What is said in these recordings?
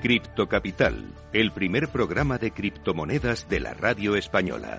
Cripto Capital, el primer programa de criptomonedas de la radio española.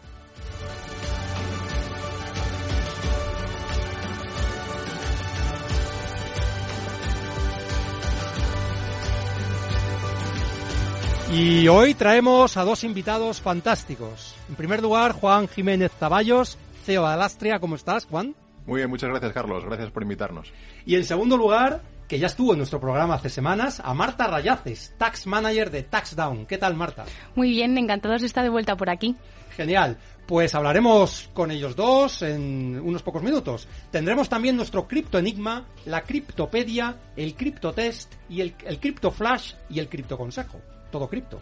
Y hoy traemos a dos invitados fantásticos. En primer lugar, Juan Jiménez Zaballos, CEO de Alastria. ¿Cómo estás, Juan? Muy bien, muchas gracias, Carlos. Gracias por invitarnos. Y en segundo lugar, que ya estuvo en nuestro programa hace semanas, a Marta Rayaces, Tax Manager de TaxDown. ¿Qué tal, Marta? Muy bien, encantados de estar de vuelta por aquí. Genial. Pues hablaremos con ellos dos en unos pocos minutos. Tendremos también nuestro Cripto Enigma, la Criptopedia, el Criptotest y el, el Cripto Flash y el Cripto Consejo todo cripto.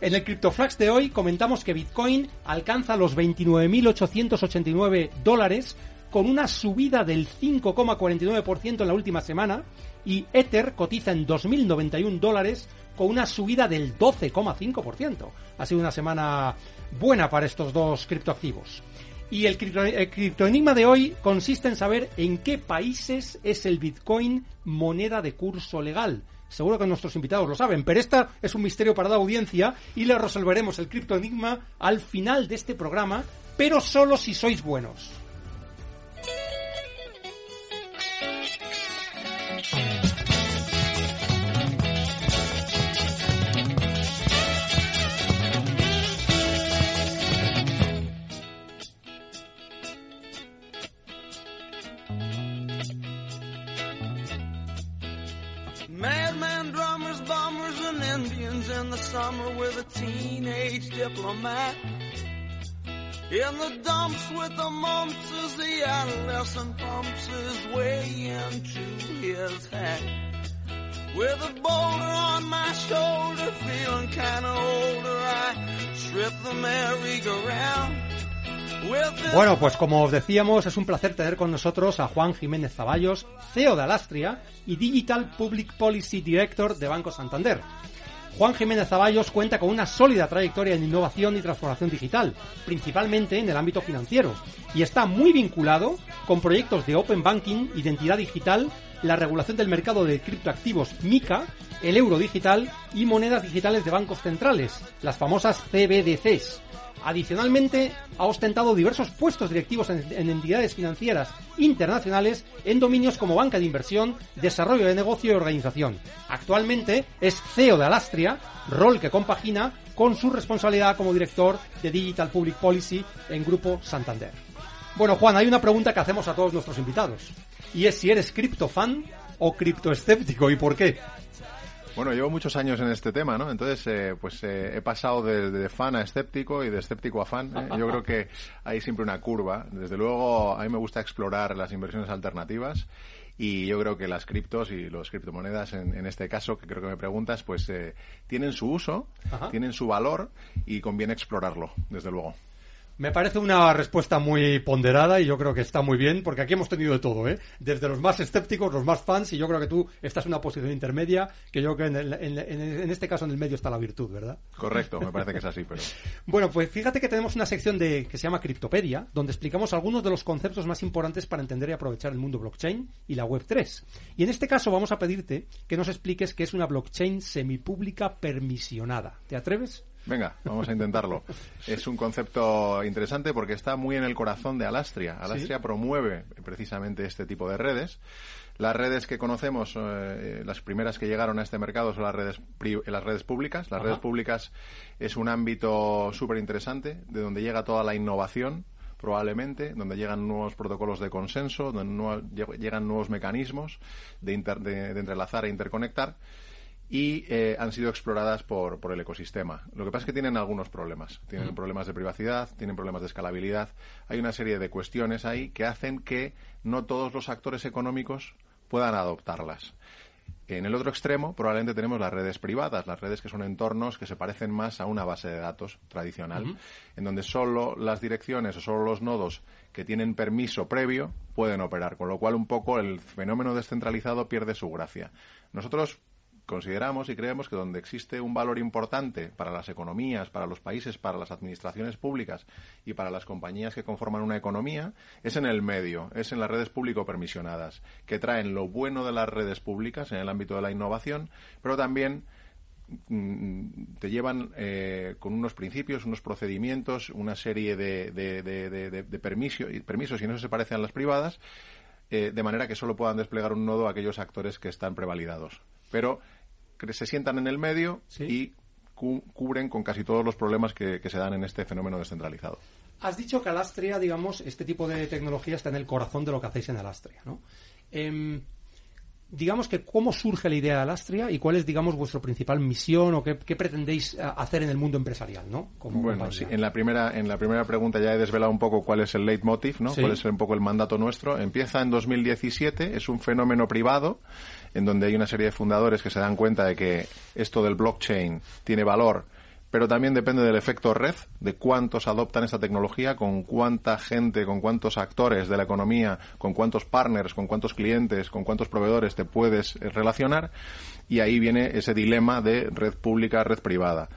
En el CryptoFlax de hoy comentamos que Bitcoin alcanza los 29.889 dólares con una subida del 5,49% en la última semana y Ether cotiza en 2.091 dólares con una subida del 12,5%. Ha sido una semana buena para estos dos criptoactivos. Y el, cripto, el criptoenigma de hoy consiste en saber en qué países es el Bitcoin moneda de curso legal. Seguro que nuestros invitados lo saben, pero esta es un misterio para la audiencia y le resolveremos el criptoenigma al final de este programa, pero solo si sois buenos. Diplomat. In the dumps with the mumps as the adolescent pumps his way into his hat. With a boulder on my shoulder, feeling kinda older, I strip the merry-go-round. Bueno, pues como os decíamos, es un placer tener con nosotros a Juan Jiménez Zaballos, CEO de Alastria y Digital Public Policy Director de Banco Santander. Juan Jiménez Zaballos cuenta con una sólida trayectoria en innovación y transformación digital, principalmente en el ámbito financiero, y está muy vinculado con proyectos de Open Banking, identidad digital, la regulación del mercado de criptoactivos MICA, el euro digital y monedas digitales de bancos centrales, las famosas CBDCs. Adicionalmente, ha ostentado diversos puestos directivos en, en, entidades financieras internacionales en dominios como banca de inversión, desarrollo de negocio y organización. Actualmente es CEO de Alastria, rol que compagina con su responsabilidad como director de Digital Public Policy en Grupo Santander. Bueno, Juan, hay una pregunta que hacemos a todos nuestros invitados. Y es si eres criptofan o criptoescéptico y por qué. Bueno, llevo muchos años en este tema, ¿no? Entonces, eh, pues eh, he pasado de, de, fan a escéptico y de escéptico a fan. ¿eh? Yo creo que hay siempre una curva. Desde luego, a mí me gusta explorar las inversiones alternativas y yo creo que las criptos y las criptomonedas, en, en, este caso, que creo que me preguntas, pues eh, tienen su uso, Ajá. tienen su valor y conviene explorarlo, desde luego. Me parece una respuesta muy ponderada y yo creo que está muy bien, porque aquí hemos tenido de todo, ¿eh? Desde los más escépticos, los más fans, y yo creo que tú estás en una posición intermedia, que yo creo que en, el, en, en, este caso en el medio está la virtud, ¿verdad? Correcto, me parece que es así, pero... bueno, pues fíjate que tenemos una sección de que se llama Criptopedia, donde explicamos algunos de los conceptos más importantes para entender y aprovechar el mundo blockchain y la Web3. Y en este caso vamos a pedirte que nos expliques qué es una blockchain semipública permisionada. ¿Te atreves? Venga, vamos a intentarlo. es un concepto interesante porque está muy en el corazón de Alastria. Alastria ¿Sí? promueve precisamente este tipo de redes. Las redes que conocemos, eh, las primeras que llegaron a este mercado son las redes, las redes públicas. Las Ajá. redes públicas es un ámbito súper interesante de donde llega toda la innovación probablemente, donde llegan nuevos protocolos de consenso, donde llegan nuevos mecanismos de, de entrelazar e interconectar y eh, han sido exploradas por, por, el ecosistema. Lo que pasa es que tienen algunos problemas. Tienen problemas de privacidad, tienen problemas de escalabilidad. Hay una serie de cuestiones ahí que hacen que no todos los actores económicos puedan adoptarlas. En el otro extremo, probablemente tenemos las redes privadas, las redes que son entornos que se parecen más a una base de datos tradicional, en donde solo las direcciones o solo los nodos que tienen permiso previo pueden operar, con lo cual un poco el fenómeno descentralizado pierde su gracia. Nosotros consideramos y creemos que donde existe un valor importante para las economías, para los países, para las administraciones públicas y para las compañías que conforman una economía, es en el medio, es en las redes público permisionadas, que traen lo bueno de las redes públicas en el ámbito de la innovación, pero también mm, te llevan eh, con unos principios, unos procedimientos, una serie de, de, permisos, y no se parecen a las privadas, eh, de manera que solo puedan desplegar un nodo aquellos actores que están prevalidados. Pero que se sientan en el medio y cubren con casi todos los problemas que, se dan en este fenómeno descentralizado. Has dicho que Alastria, digamos, este tipo de tecnología está en el corazón de lo que hacéis en Alastria, ¿no? Em, digamos que cómo surge la idea de Alastria y cuál es, digamos, vuestra principal misión o qué, pretendéis eh, hacer en el mundo empresarial, ¿no? bueno, sí, en la primera en la primera pregunta ya he desvelado un poco cuál es el leitmotiv, ¿no? Cuál es un poco el mandato nuestro. Empieza en 2017, es un fenómeno privado en donde hay una serie de fundadores que se dan cuenta de que esto del blockchain tiene valor pero también depende del efecto red, de cuántos adoptan esta tecnología, con cuánta gente, con cuántos actores de la economía, con cuántos partners, con cuántos clientes, con cuántos proveedores te puedes relacionar. Y ahí viene ese dilema de red pública, red privada.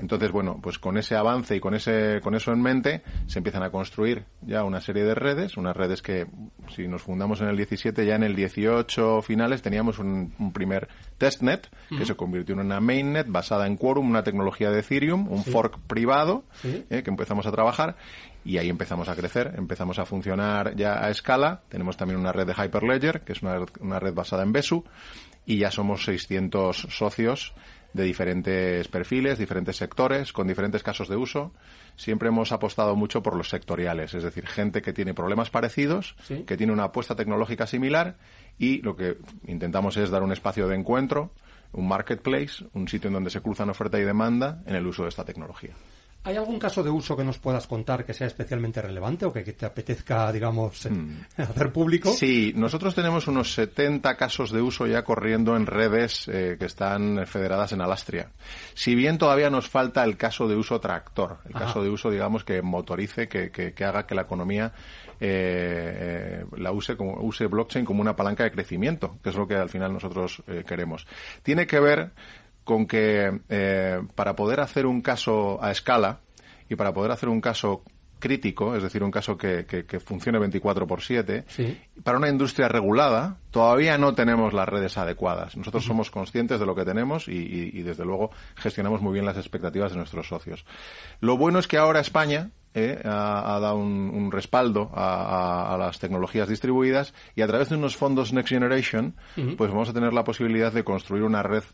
Entonces, bueno, pues con ese avance y con ese, con eso en mente, se empiezan a construir ya una serie de redes, unas redes que, si nos fundamos en el 17, ya en el 18 finales teníamos un, primer testnet, que se convirtió en una mainnet basada en Quorum, una tecnología de Ethereum, un fork privado, eh, que empezamos a trabajar, y ahí empezamos a crecer, empezamos a funcionar ya a escala. Tenemos también una red de Hyperledger, que es una, una red basada en Besu, y ya somos 600 socios de diferentes perfiles, diferentes sectores, con diferentes casos de uso. Siempre hemos apostado mucho por los sectoriales, es decir, gente que tiene problemas parecidos, que tiene una apuesta tecnológica similar y lo que intentamos es dar un espacio de encuentro, un marketplace, un sitio en donde se cruzan oferta y demanda en el uso de esta tecnología. ¿Hay algún caso de uso que nos puedas contar que sea especialmente relevante o que, te apetezca, digamos, hmm. hacer público? Sí, nosotros tenemos unos 70 casos de uso ya corriendo en redes eh, que están federadas en Alastria. Si bien todavía nos falta el caso de uso tractor, el caso de uso, digamos, que motorice, que, que, haga que la economía eh, la use como use blockchain como una palanca de crecimiento, que es lo que al final nosotros eh, queremos. Tiene que ver con que eh, para poder hacer un caso a escala y para poder hacer un caso crítico, es decir, un caso que, que, funcione 24 por 7, para una industria regulada todavía no tenemos las redes adecuadas. Nosotros somos conscientes de lo que tenemos y, desde luego, gestionamos muy bien las expectativas de nuestros socios. Lo bueno es que ahora España eh, ha, dado un, respaldo a, las tecnologías distribuidas y a través de unos fondos Next Generation, pues vamos a tener la posibilidad de construir una red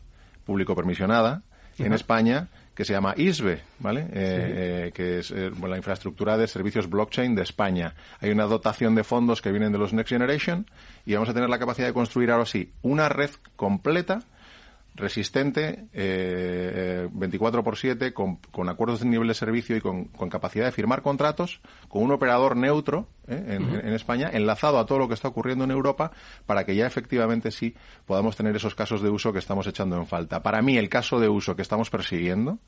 público permisionada en España que se llama ISBE, ¿vale? Eh, eh, que es eh, la infraestructura de servicios blockchain de España. Hay una dotación de fondos que vienen de los Next Generation y vamos a tener la capacidad de construir ahora sí una red completa resistente, eh, 24 por 7, con, con, acuerdos de nivel de servicio y con, con, capacidad de firmar contratos, con un operador neutro eh, en, en, España, enlazado a todo lo que está ocurriendo en Europa, para que ya efectivamente sí podamos tener esos casos de uso que estamos echando en falta. Para mí, el caso de uso que estamos persiguiendo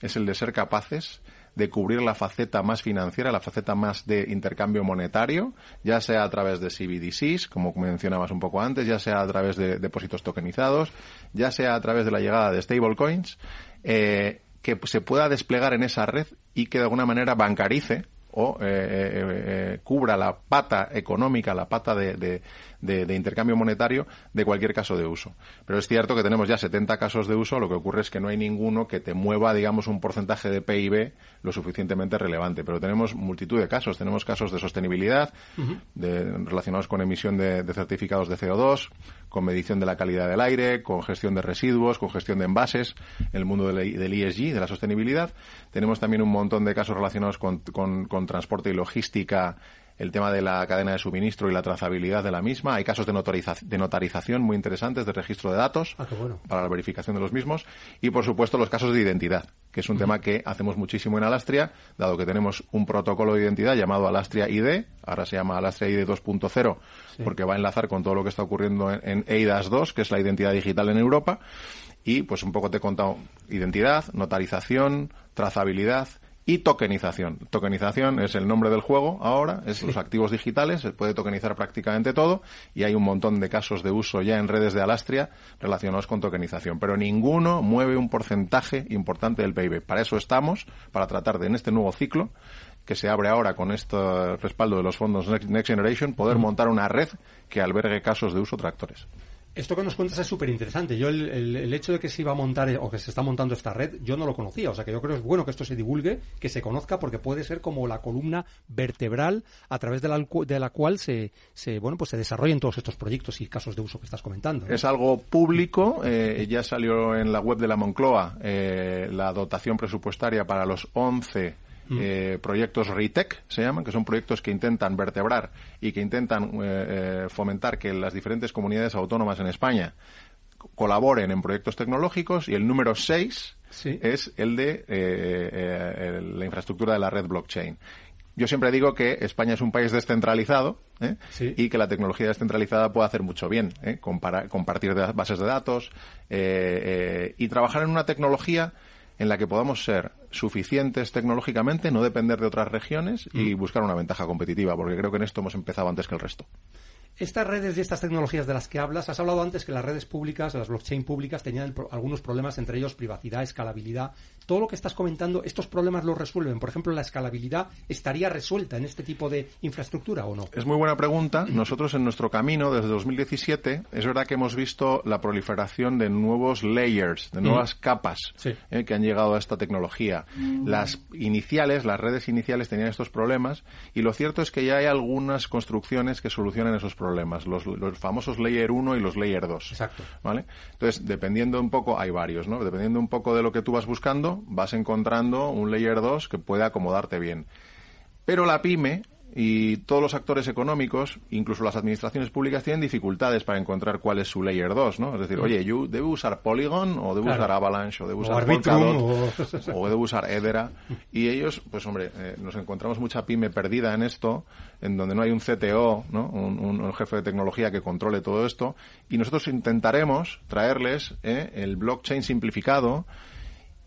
es el de ser capaces de cubrir la faceta más financiera, la faceta más de intercambio monetario, ya sea a través de CBDCs, como mencionabas un poco antes, ya sea a través de depósitos tokenizados, ya sea a través de la llegada de stablecoins, eh, que se pueda desplegar en esa red y que de alguna manera bancarice o eh, eh, cubra la pata económica, la pata de, de, intercambio monetario de cualquier caso de uso. Pero es cierto que tenemos ya 70 casos de uso, lo que ocurre es que no hay ninguno que te mueva, digamos, un porcentaje de PIB lo suficientemente relevante. Pero tenemos multitud de casos. Tenemos casos de sostenibilidad, de, relacionados con emisión de, de certificados de CO2, con medición de la calidad del aire, con gestión de residuos, con gestión de envases, en el mundo del, del ESG, de la sostenibilidad. Tenemos también un montón de casos relacionados con, con, con transporte y logística el tema de la cadena de suministro y la trazabilidad de la misma. Hay casos de, notariza de notarización muy interesantes de registro de datos ah, bueno. para la verificación de los mismos. Y, por supuesto, los casos de identidad, que es un uh -huh. tema que hacemos muchísimo en Alastria, dado que tenemos un protocolo de identidad llamado Alastria ID, ahora se llama Alastria ID 2.0, sí. porque va a enlazar con todo lo que está ocurriendo en, en EIDAS 2, que es la identidad digital en Europa. Y, pues, un poco te he contado identidad, notarización, trazabilidad, y tokenización. Tokenización es el nombre del juego ahora, es sí. los activos digitales, se puede tokenizar prácticamente todo y hay un montón de casos de uso ya en redes de Alastria relacionados con tokenización, pero ninguno mueve un porcentaje importante del PIB. Para eso estamos, para tratar de en este nuevo ciclo que se abre ahora con este respaldo de los fondos Next Generation, poder montar una red que albergue casos de uso tractores. Esto que nos cuentas es súper interesante. Yo el, el, el, hecho de que se iba a montar o que se está montando esta red, yo no lo conocía. O sea que yo creo que es bueno que esto se divulgue, que se conozca, porque puede ser como la columna vertebral a través de la, de la cual se, bueno, pues se desarrollen todos estos proyectos y casos de uso que estás comentando. Es algo público. Eh, ya salió en la web de la Moncloa eh, la dotación presupuestaria para los 11 eh, proyectos RETEC, se llaman, que son proyectos que intentan vertebrar y que intentan eh, eh, fomentar que las diferentes comunidades autónomas en España colaboren en proyectos tecnológicos y el número 6 sí. es el de la infraestructura de la red blockchain. Yo siempre digo que España es un país descentralizado ¿eh? sí. y que la tecnología descentralizada puede hacer mucho bien, ¿eh? Compara compartir de bases de datos eh, y trabajar en una tecnología en la que podamos ser suficientes tecnológicamente, no depender de otras regiones y buscar una ventaja competitiva, porque creo que en esto hemos empezado antes que el resto. Estas redes y estas tecnologías de las que hablas, has hablado antes que las redes públicas, las blockchain públicas, tenían algunos problemas, entre ellos privacidad, escalabilidad. Todo lo que estás comentando, ¿estos problemas los resuelven? Por ejemplo, ¿la escalabilidad estaría resuelta en este tipo de infraestructura o no? Es muy buena pregunta. Nosotros en nuestro camino, desde 2017, es verdad que hemos visto la proliferación de nuevos layers, de nuevas mm. capas sí. eh, que han llegado a esta tecnología. Mm. Las iniciales, las redes iniciales tenían estos problemas y lo cierto es que ya hay algunas construcciones que solucionan esos problemas, los, los famosos layer 1 y los layer 2. Exacto. ¿Vale? Entonces, dependiendo un poco, hay varios, ¿no? Dependiendo un poco de lo que tú vas buscando, vas encontrando un layer 2 que puede acomodarte bien. Pero la pyme y todos los actores económicos, incluso las administraciones públicas, tienen dificultades para encontrar cuál es su layer 2, ¿no? Es decir, mm. oye, yo debo usar Polygon o debo claro. usar Avalanche o debo usar Polkadot o... o... debo usar Edera. Y ellos, pues hombre, eh, nos encontramos mucha pyme perdida en esto, en donde no hay un CTO, ¿no? Un, un, un, jefe de tecnología que controle todo esto. Y nosotros intentaremos traerles eh, el blockchain simplificado,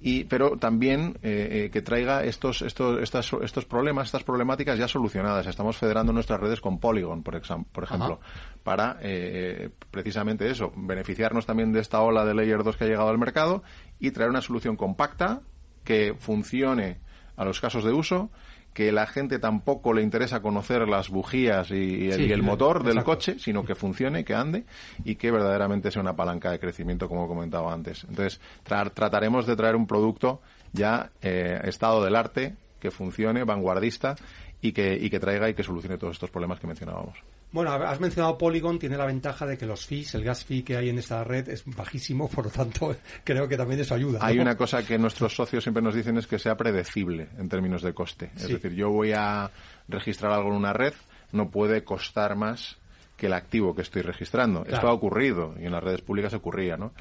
y, pero también eh, eh, que traiga estos, estos, estas, estos problemas, estas problemáticas ya solucionadas. Estamos federando nuestras redes con Polygon, por, por ejemplo, Ajá. para eh, precisamente eso, beneficiarnos también de esta ola de Layer 2 que ha llegado al mercado y traer una solución compacta que funcione a los casos de uso que la gente tampoco le interesa conocer las bujías y, el, sí, y el motor exacto. del coche, sino que funcione, que ande y que verdaderamente sea una palanca de crecimiento, como comentaba antes. Entonces, tra trataremos de traer un producto ya eh, estado del arte, que funcione, vanguardista y que, y que traiga y que solucione todos estos problemas que mencionábamos. Bueno, has mencionado Polygon, tiene la ventaja de que los fees, el gas fee que hay en esta red es bajísimo, por lo tanto creo que también eso ayuda. ¿no? Hay una cosa que nuestros socios siempre nos dicen es que sea predecible en términos de coste. Es sí. decir, yo voy a registrar algo en una red, no puede costar más que el activo que estoy registrando. Claro. Esto ha ocurrido y en las redes públicas ocurría, ¿no?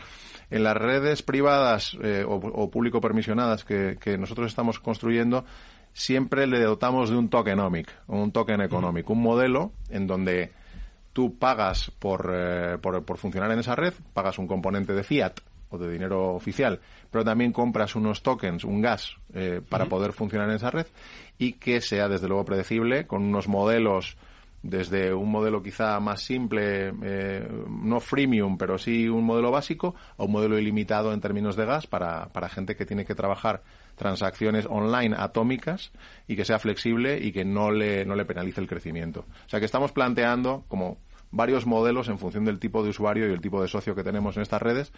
En las redes privadas eh, o, o público permisionadas que, que nosotros estamos construyendo, siempre le dotamos de un tokenomic, un token económico, un modelo en donde tú pagas por, eh, por, por, funcionar en esa red, pagas un componente de fiat o de dinero oficial, pero también compras unos tokens, un gas, eh, para uh -huh. poder funcionar en esa red y que sea desde luego predecible con unos modelos desde un modelo quizá más simple, eh, no freemium, pero sí un modelo básico, a un modelo ilimitado en términos de gas para, para gente que tiene que trabajar transacciones online atómicas y que sea flexible y que no le, no le penalice el crecimiento. O sea que estamos planteando como varios modelos en función del tipo de usuario y el tipo de socio que tenemos en estas redes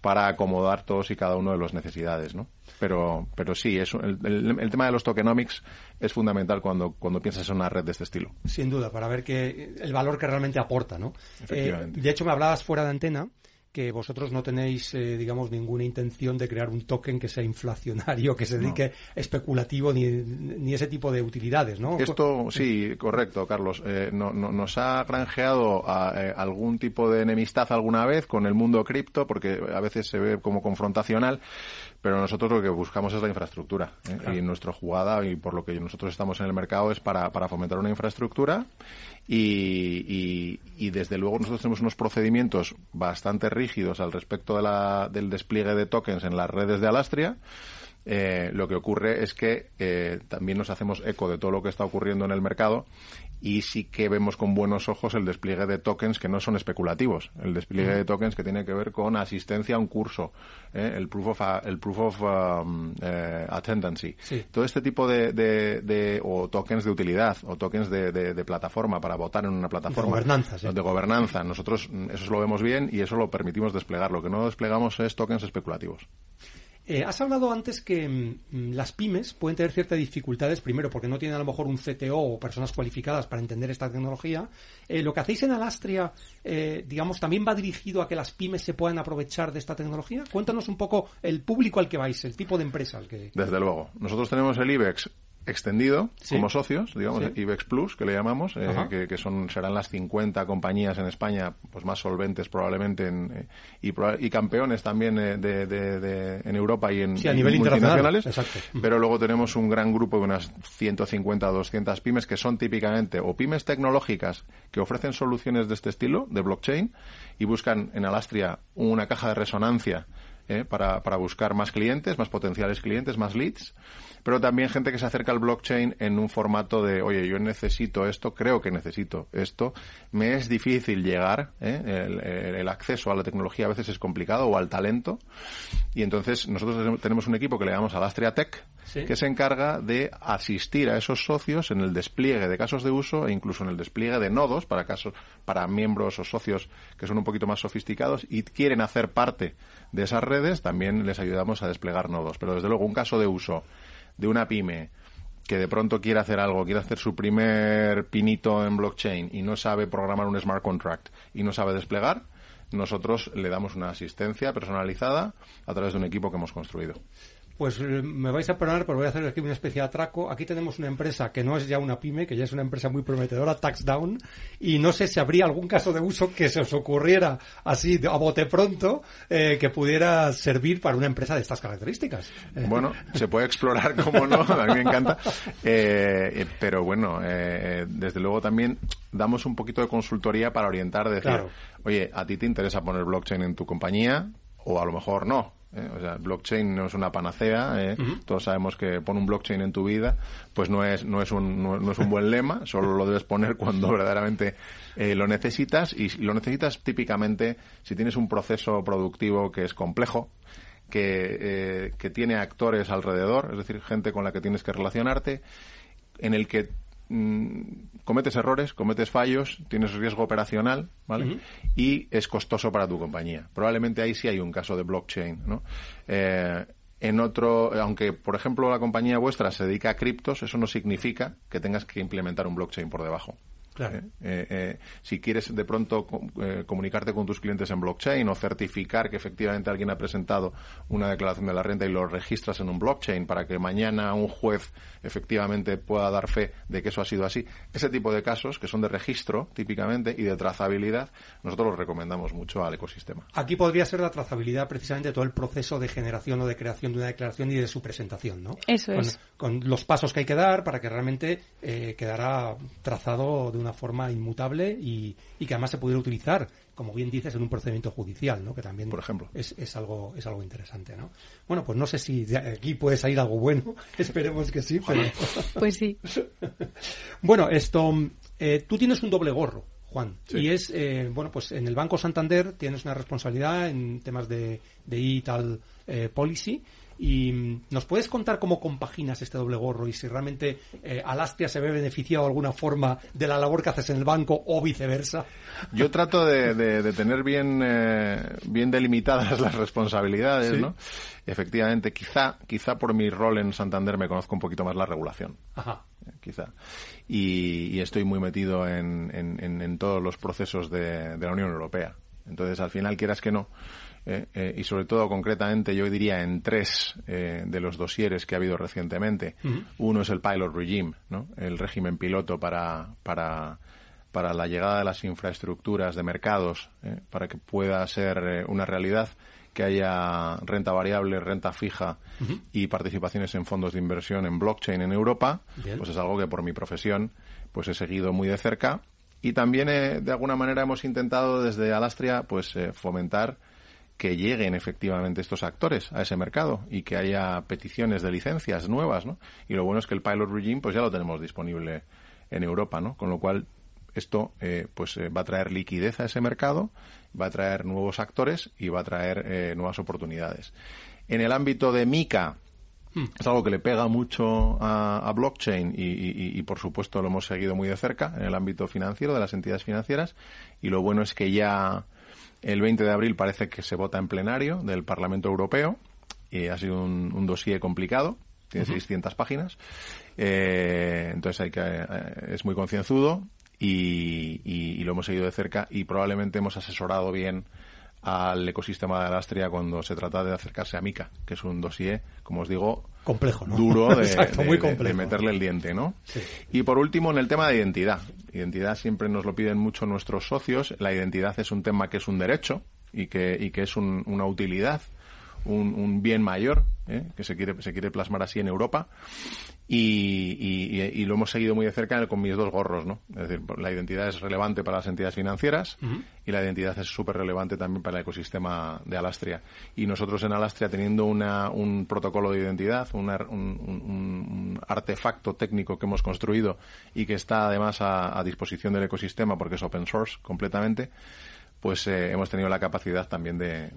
para acomodar todos y cada uno de las necesidades, ¿no? Pero, pero sí, es, el, el, tema de los tokenomics es fundamental cuando, cuando piensas en una red de este estilo. Sin duda, para ver que el valor que realmente aporta, ¿no? Efectivamente. Eh, de hecho, me hablabas fuera de antena que vosotros no tenéis, eh, digamos, ninguna intención de crear un token que sea inflacionario, que se dedique no. especulativo, ni, ni, ese tipo de utilidades, ¿no? Esto, sí, correcto, Carlos. Eh, no, no, nos ha granjeado a, eh, algún tipo de enemistad alguna vez con el mundo cripto, porque a veces se ve como confrontacional, pero nosotros lo que buscamos es la infraestructura. ¿eh? Claro. Y nuestra jugada, y por lo que nosotros estamos en el mercado, es para, para fomentar una infraestructura y, y, y, desde luego nosotros tenemos unos procedimientos bastante rígidos al respecto de la, del despliegue de tokens en las redes de Alastria. Eh, lo que ocurre es que eh, también nos hacemos eco de todo lo que está ocurriendo en el mercado y sí que vemos con buenos ojos el despliegue de tokens que no son especulativos, el despliegue de tokens que tiene que ver con asistencia a un curso, ¿eh? el proof of, el proof of um, eh, attendancy, sí. todo este tipo de, de, de, o tokens de utilidad o tokens de, de, plataforma para votar en una plataforma de gobernanza, sí. de gobernanza. Nosotros eso lo vemos bien y eso lo permitimos desplegar. Lo que no desplegamos es tokens especulativos. Eh, has hablado antes que mm, las pymes pueden tener ciertas dificultades, primero porque no tienen a lo mejor un CTO o personas cualificadas para entender esta tecnología. Eh, lo que hacéis en Alastria, eh, digamos, también va dirigido a que las pymes se puedan aprovechar de esta tecnología. Cuéntanos un poco el público al que vais, el tipo de empresa al que. Desde luego. Nosotros tenemos el IBEX extendido Sí. como socios, digamos, Sí. IBEX Plus, que le llamamos, eh, que, que son serán las 50 compañías en España pues más solventes probablemente en, eh, y, y campeones también eh, de, de- de- en Europa y en, Sí, a nivel multinacionales. Exacto. Pero luego tenemos un gran grupo de unas 150 o 200 pymes que son típicamente o pymes tecnológicas que ofrecen soluciones de este estilo, de blockchain, y buscan en Alastria una caja de resonancia eh, para, para buscar más clientes, más potenciales clientes, más leads, pero también gente que se acerca al blockchain en un formato de, oye, yo necesito esto, creo que necesito esto, me es difícil llegar, ¿eh? el, acceso a la tecnología a veces es complicado o al talento, y entonces nosotros tenemos un equipo que le llamamos Alastria Tech, Que se encarga de asistir a esos socios en el despliegue de casos de uso e incluso en el despliegue de nodos para casos para miembros o socios que son un poquito más sofisticados y quieren hacer parte de esas redes, también les ayudamos a desplegar nodos. Pero desde luego un caso de uso de una pyme que de pronto quiere hacer algo, quiere hacer su primer pinito en blockchain y no sabe programar un smart contract y no sabe desplegar, nosotros le damos una asistencia personalizada a través de un equipo que hemos construido. Pues eh, me vais a perdonar, pero voy a hacer aquí una especie de atraco. Aquí tenemos una empresa que no es ya una pyme, que ya es una empresa muy prometedora, Taxdown, y no sé si habría algún caso de uso que se os ocurriera así de- a bote pronto eh, que pudiera servir para una empresa de estas características. Eh, Bueno, se puede explorar, como no, a mí me encanta. Eh, eh, pero bueno, eh, desde luego también damos un poquito de consultoría para orientar, decir, Claro. oye, a ti te interesa poner blockchain en tu compañía o a lo mejor no. ¿Eh? O sea, blockchain no es una panacea. ¿eh? Todos sabemos que pon un blockchain en tu vida, pues no es no es un no, no es un buen lema. Solo lo debes poner cuando verdaderamente eh, lo necesitas y lo necesitas típicamente si tienes un proceso productivo que es complejo, que, eh, que tiene actores alrededor, es decir, gente con la que tienes que relacionarte, en el que mm, cometes errores, cometes fallos, tienes riesgo operacional, ¿vale? Y es costoso para tu compañía. Probablemente ahí sí hay un caso de blockchain, ¿no? Eh, en otro, aunque por ejemplo la compañía vuestra se dedica a criptos, eso no significa que tengas que implementar un blockchain por debajo. Claro. ¿eh? Eh, eh, si quieres de pronto co- eh, comunicarte con tus clientes en blockchain o certificar que efectivamente alguien ha presentado una declaración de la renta y lo registras en un blockchain para que mañana un juez efectivamente pueda dar fe de que eso ha sido así, ese tipo de casos que son de registro típicamente y de trazabilidad, nosotros los recomendamos mucho al ecosistema. Aquí podría ser la trazabilidad precisamente todo el proceso de generación o de creación de una declaración y de su presentación, ¿no? Eso con, es. Con los pasos que hay que dar para que realmente eh, quedara trazado de una forma inmutable y, y que además se pudiera utilizar, como bien dices, en un procedimiento judicial, ¿no? Que también Por ejemplo. es, es algo es algo interesante, ¿no? Bueno, pues no sé si de aquí puede salir algo bueno, esperemos que sí, pero Pues sí. bueno, esto, eh, tú tienes un doble gorro, Juan, Sí. y es, eh, bueno, pues en el Banco Santander tienes una responsabilidad en temas de, de e-tal eh, policy Y mm, nos puedes contar cómo compaginas este doble gorro y si realmente eh, Alastria se ve beneficiado de alguna forma de la labor que haces en el banco o viceversa. Yo trato de, de, tener bien, eh, bien delimitadas las responsabilidades, ¿no? Efectivamente, quizá, quizá por mi rol en Santander me conozco un poquito más la regulación. Ajá. Eh, quizá. Y, estoy muy metido en, en, todos los procesos de, de la Unión Europea. Entonces, al final, quieras que no, eh, eh, y sobre todo concretamente yo diría en tres eh, de los dosieres que ha habido recientemente. Uno es el pilot regime, ¿no? el régimen piloto para, para, para la llegada de las infraestructuras de mercados, para que pueda ser una realidad que haya renta variable, renta fija y participaciones en fondos de inversión en blockchain en Europa, pues es algo que por mi profesión pues he seguido muy de cerca y también de alguna manera hemos intentado desde Alastria pues fomentar que lleguen efectivamente estos actores a ese mercado y que haya peticiones de licencias nuevas, ¿no? Y lo bueno es que el pilot regime pues ya lo tenemos disponible en Europa, ¿no? Con lo cual esto eh, pues eh, va a traer liquidez a ese mercado, va a traer nuevos actores y va a traer eh, nuevas oportunidades. En el ámbito de MICA, hmm. es algo que le pega mucho a, blockchain y, y, por supuesto lo hemos seguido muy de cerca en el ámbito financiero de las entidades financieras y lo bueno es que ya el 20 de abril parece que se vota en plenario del Parlamento Europeo y ha sido un, un dossier complicado, tiene 600 páginas, eh, entonces hay que, eh, es muy concienzudo y, y, lo hemos seguido de cerca y probablemente hemos asesorado bien al ecosistema de Alastria cuando se trata de acercarse a Mica, que es un dossier, como os digo, complejo, duro de, meterle el diente, ¿no? Y por último, en el tema de identidad. Identidad siempre nos lo piden mucho nuestros socios. La identidad es un tema que es un derecho y que, y que es una utilidad un, bien mayor ¿eh? que se quiere, se quiere plasmar así en Europa y, lo hemos seguido muy de cerca con mis dos gorros, ¿no? Es decir, la identidad es relevante para las entidades financieras y la identidad es súper relevante también para el ecosistema de Alastria. Y nosotros en Alastria, teniendo una, un protocolo de identidad, un, un, artefacto técnico que hemos construido y que está además a disposición del ecosistema porque es open source completamente, pues eh, hemos tenido la capacidad también de,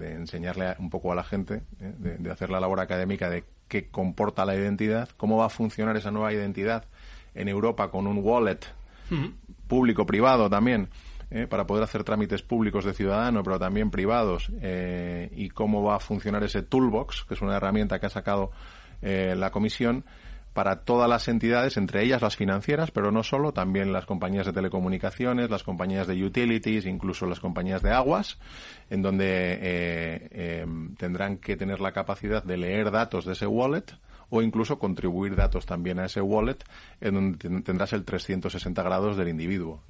enseñarle un poco a la gente, eh, de, hacer la labor académica de qué comporta la identidad, cómo va a funcionar esa nueva identidad en Europa con un wallet público-privado también, eh, para poder hacer trámites públicos de ciudadano, pero también privados, y cómo va a funcionar ese toolbox, que es una herramienta que ha sacado la Comisión, para todas las entidades, entre ellas las financieras, pero no solo, también las compañías de telecomunicaciones, las compañías de utilities, incluso las compañías de aguas, en donde eh, eh, tendrán que tener la capacidad de leer datos de ese wallet o incluso contribuir datos también a ese wallet, en donde tendrás el 360 grados del individuo.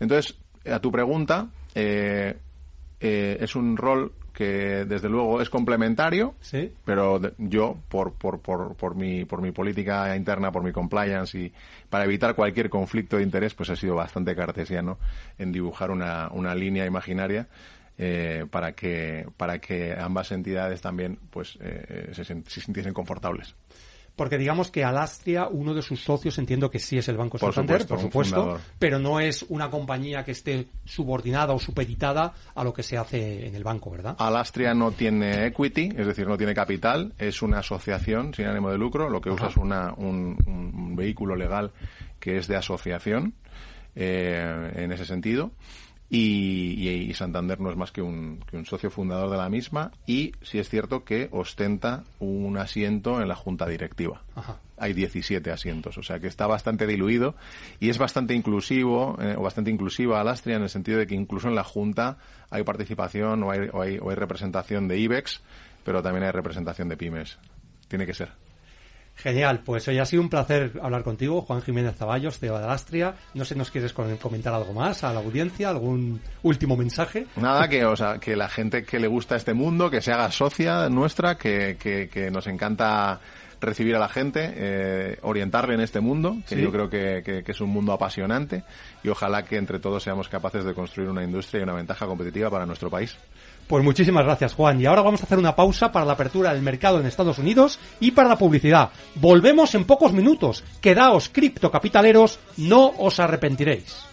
Entonces, a tu pregunta, eh, es un rol que desde luego es complementario, ¿Sí? pero yo, por, por, por, por, mi, por mi política interna, por mi compliance y para evitar cualquier conflicto de interés, pues he sido bastante cartesiano en dibujar una, una línea imaginaria eh, para que para que ambas entidades también pues eh, se, se sintiesen confortables. Porque digamos que Alastria, uno de sus socios, entiendo que sí es el Banco Santander, por supuesto, pero no es una compañía que esté subordinada o supeditada a lo que se hace en el banco, ¿verdad? Alastria no tiene equity, es decir, no tiene capital, es una asociación sin ánimo de lucro, lo que usa es una, un, vehículo legal que es de asociación eh, en ese sentido. Y, Santander no es más que un, socio fundador de la misma y sí es cierto que ostenta un asiento en la junta directiva. Hay 17 asientos, o sea que está bastante diluido y es bastante inclusivo eh, o bastante inclusiva Alastria en el sentido de que incluso en la junta hay participación o hay, o hay, o hay representación de IBEX, pero también hay representación de pymes. Tiene que ser. Genial, pues hoy ha sido un placer hablar contigo, Juan Jiménez Zaballos, de Alastria. No sé, ¿nos quieres comentar algo más a la audiencia? ¿Algún último mensaje? Nada, que, o sea, que la gente que le gusta este mundo, que se haga socia nuestra, que, que, nos encanta recibir a la gente, eh, orientarle en este mundo, que yo creo que, que, es un mundo apasionante, y ojalá que entre todos seamos capaces de construir una industria y una ventaja competitiva para nuestro país. Pues muchísimas gracias, Juan. Y ahora vamos a hacer una pausa para la apertura del mercado en Estados Unidos y para la publicidad. Volvemos en pocos minutos. Quedaos criptocapitaleros, no os arrepentiréis.